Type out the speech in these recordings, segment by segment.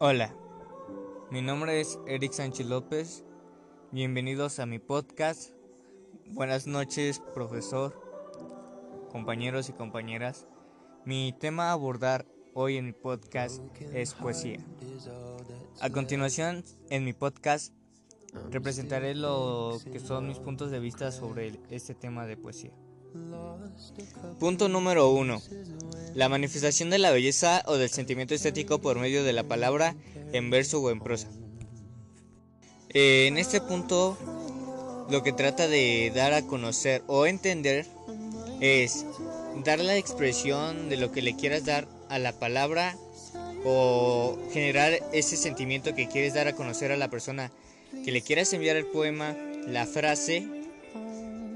Hola, mi nombre es Eric Sánchez López. Bienvenidos a mi podcast. Buenas noches, profesor, compañeros y compañeras. Mi tema a abordar hoy en mi podcast es poesía. A continuación, en mi podcast, representaré lo que son mis puntos de vista sobre este tema de poesía. Punto número 1. La manifestación de la belleza o del sentimiento estético por medio de la palabra en verso o en prosa. Eh, en este punto, lo que trata de dar a conocer o entender es dar la expresión de lo que le quieras dar a la palabra o generar ese sentimiento que quieres dar a conocer a la persona que le quieras enviar el poema, la frase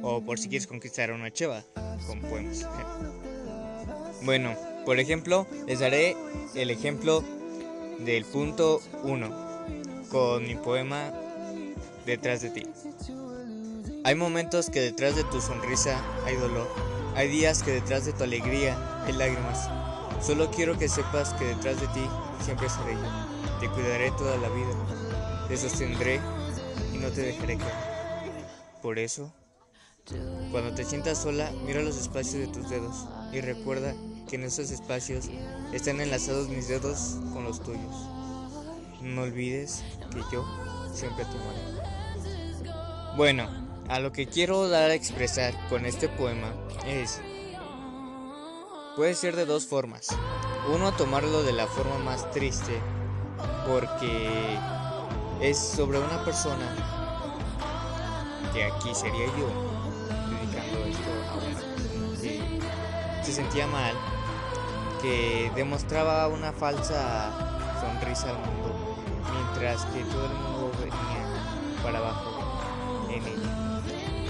o por si quieres conquistar a una cheva con poemas. Bueno, por ejemplo, les daré el ejemplo del punto 1 con mi poema Detrás de ti. Hay momentos que detrás de tu sonrisa hay dolor. Hay días que detrás de tu alegría hay lágrimas. Solo quiero que sepas que detrás de ti siempre estaré yo. Te cuidaré toda la vida. Te sostendré y no te dejaré caer. Por eso, cuando te sientas sola, mira los espacios de tus dedos y recuerda que en esos espacios están enlazados mis dedos con los tuyos. No olvides que yo siempre te amaré. Bueno, a lo que quiero dar a expresar con este poema es, puede ser de dos formas. Uno, tomarlo de la forma más triste, porque es sobre una persona, que aquí sería yo, se sentía mal, que demostraba una falsa sonrisa al mundo, mientras que todo el mundo venía para abajo en ella.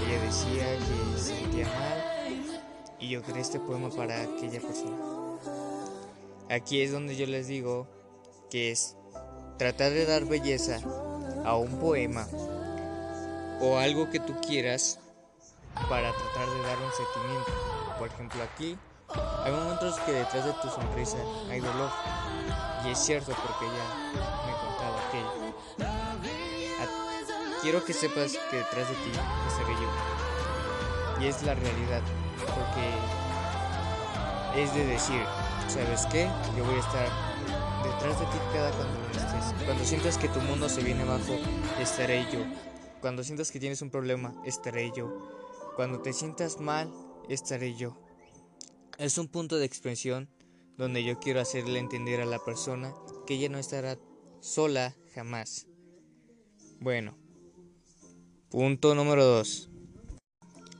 Ella decía que se sentía mal y yo creé este poema para aquella persona. Aquí es donde yo les digo que es tratar de dar belleza a un poema o algo que tú quieras para tratar de dar un sentimiento. Por ejemplo, aquí hay momentos que detrás de tu sonrisa hay dolor. Y es cierto porque ya me contaba aquello. Quiero que sepas que detrás de ti estaré yo. Y es la realidad. Porque es de decir, ¿sabes qué? Yo voy a estar detrás de ti cada cuando estés. Cuando sientas que tu mundo se viene abajo, estaré yo. Cuando sientas que tienes un problema, estaré yo. Cuando te sientas mal, estaré yo. Es un punto de expresión donde yo quiero hacerle entender a la persona que ella no estará sola jamás. Bueno, punto número 2.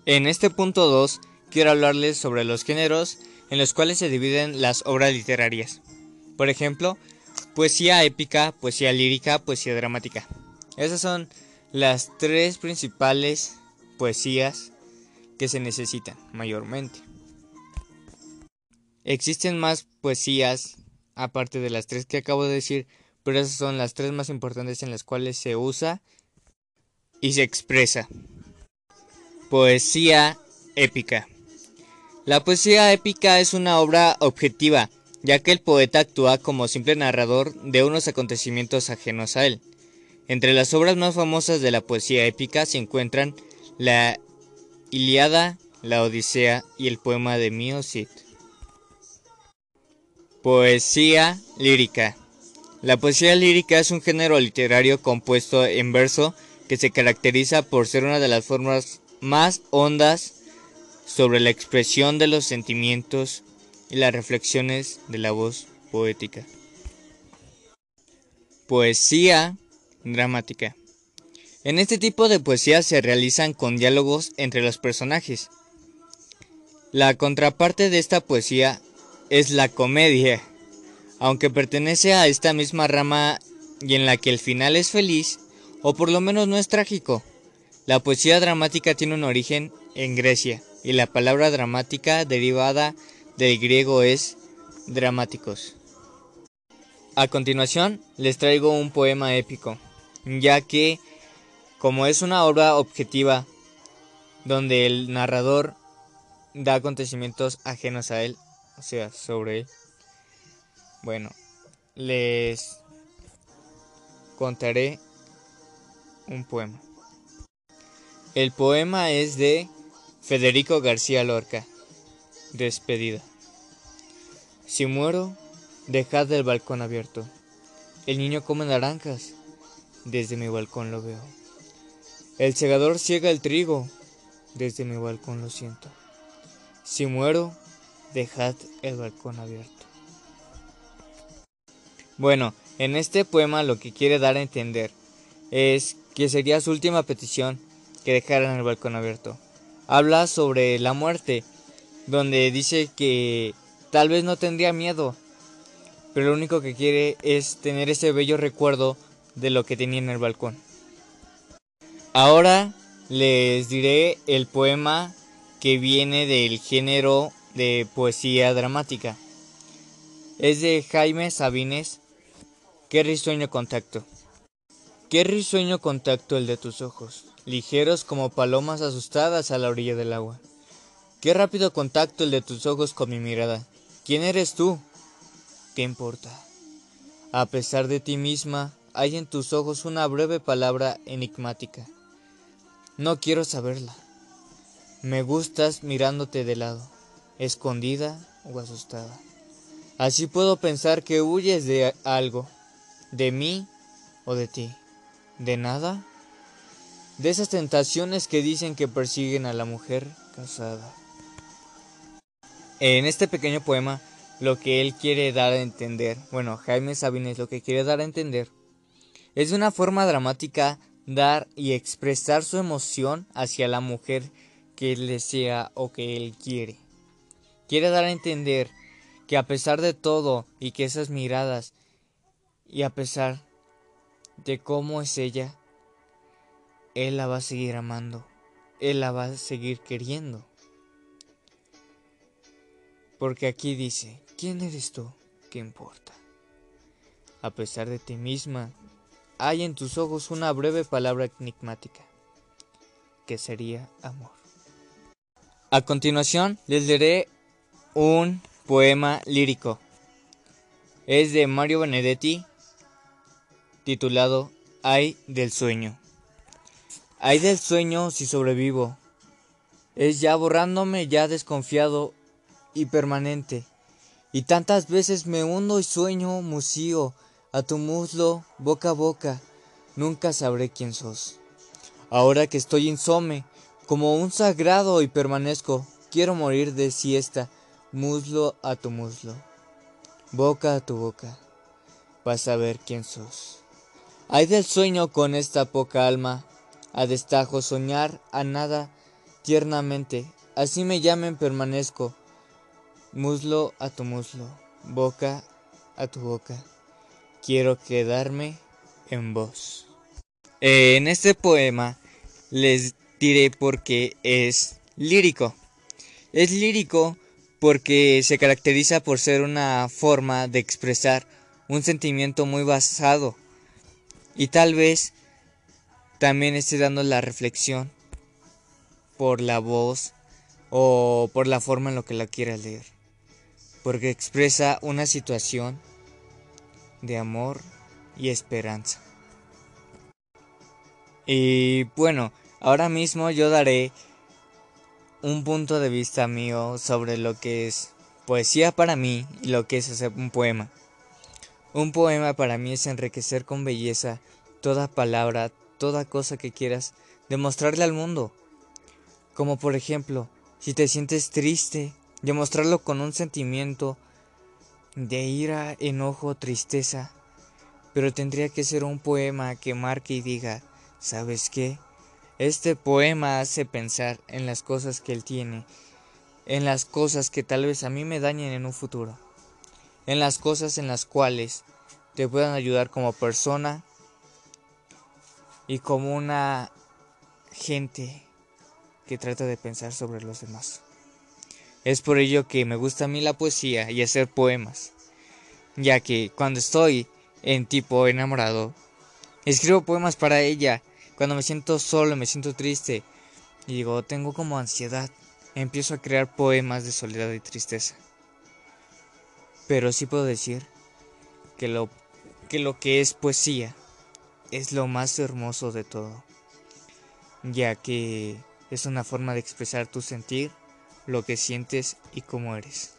En este punto 2 quiero hablarles sobre los géneros en los cuales se dividen las obras literarias. Por ejemplo, poesía épica, poesía lírica, poesía dramática. Esas son las tres principales poesías que se necesitan mayormente. Existen más poesías aparte de las tres que acabo de decir, pero esas son las tres más importantes en las cuales se usa y se expresa. Poesía épica. La poesía épica es una obra objetiva, ya que el poeta actúa como simple narrador de unos acontecimientos ajenos a él. Entre las obras más famosas de la poesía épica se encuentran la Iliada, la Odisea y el poema de Mio. Poesía lírica. La poesía lírica es un género literario compuesto en verso que se caracteriza por ser una de las formas más hondas sobre la expresión de los sentimientos y las reflexiones de la voz poética. Poesía dramática. En este tipo de poesía se realizan con diálogos entre los personajes. La contraparte de esta poesía es la comedia, aunque pertenece a esta misma rama y en la que el final es feliz, o por lo menos no es trágico. La poesía dramática tiene un origen en Grecia, y la palabra dramática derivada del griego es dramáticos. A continuación les traigo un poema épico, ya que como es una obra objetiva donde el narrador da acontecimientos ajenos a él, o sea, sobre él. Bueno, les contaré un poema. El poema es de Federico García Lorca. Despedida. Si muero, dejad el balcón abierto. El niño come naranjas. Desde mi balcón lo veo. El segador ciega el trigo. Desde mi balcón lo siento. Si muero, dejad el balcón abierto. Bueno, en este poema lo que quiere dar a entender es que sería su última petición que dejaran el balcón abierto. Habla sobre la muerte, donde dice que tal vez no tendría miedo, pero lo único que quiere es tener ese bello recuerdo de lo que tenía en el balcón. Ahora les diré el poema que viene del género de poesía dramática. Es de Jaime Sabines. Qué risueño contacto. Qué risueño contacto el de tus ojos, ligeros como palomas asustadas a la orilla del agua. Qué rápido contacto el de tus ojos con mi mirada. ¿Quién eres tú? ¿Qué importa? A pesar de ti misma, hay en tus ojos una breve palabra enigmática. No quiero saberla. Me gustas mirándote de lado, escondida o asustada. Así puedo pensar que huyes de algo, de mí o de ti. ¿De nada? De esas tentaciones que dicen que persiguen a la mujer casada. En este pequeño poema, lo que él quiere dar a entender, bueno, Jaime Sabines lo que quiere dar a entender, es de una forma dramática dar y expresar su emoción hacia la mujer que él desea o que él quiere. Quiere dar a entender que a pesar de todo y que esas miradas y a pesar de cómo es ella, él la va a seguir amando, él la va a seguir queriendo. Porque aquí dice, ¿quién eres tú? ¿Qué importa? A pesar de ti misma, hay en tus ojos una breve palabra enigmática, que sería amor. A continuación les leeré un poema lírico. Es de Mario Benedetti titulado Ay del sueño. Ay del sueño si sobrevivo. Es ya borrándome ya desconfiado y permanente. Y tantas veces me hundo y sueño musío a tu muslo boca a boca. Nunca sabré quién sos. Ahora que estoy insome, como un sagrado y permanezco, quiero morir de siesta, muslo a tu muslo, boca a tu boca, vas a ver quién sos. Hay del sueño con esta poca alma, a destajo soñar a nada tiernamente, así me llamen permanezco, muslo a tu muslo, boca a tu boca, quiero quedarme en vos. en este poema les diré porque es lírico. Es lírico porque se caracteriza por ser una forma de expresar un sentimiento muy basado y tal vez también esté dando la reflexión por la voz o por la forma en lo que la quiera leer. Porque expresa una situación de amor y esperanza. Y bueno, ahora mismo yo daré un punto de vista mío sobre lo que es poesía para mí y lo que es hacer un poema. Un poema para mí es enriquecer con belleza toda palabra, toda cosa que quieras demostrarle al mundo. Como por ejemplo, si te sientes triste, demostrarlo con un sentimiento de ira, enojo, tristeza. Pero tendría que ser un poema que marque y diga, ¿sabes qué? Este poema hace pensar en las cosas que él tiene, en las cosas que tal vez a mí me dañen en un futuro en las cosas en las cuales te puedan ayudar como persona y como una gente que trata de pensar sobre los demás. Es por ello que me gusta a mí la poesía y hacer poemas, ya que cuando estoy en tipo enamorado, escribo poemas para ella, cuando me siento solo, me siento triste y digo, tengo como ansiedad, empiezo a crear poemas de soledad y tristeza. Pero sí puedo decir que lo que, lo que es poesía es lo más hermoso de todo, ya que es una forma de expresar tu sentir, lo que sientes y cómo eres.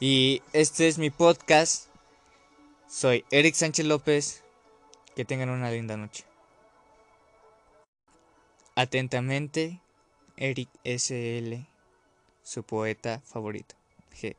Y este es mi podcast. Soy Eric Sánchez López. Que tengan una linda noche. Atentamente, Eric SL, su poeta favorito. G.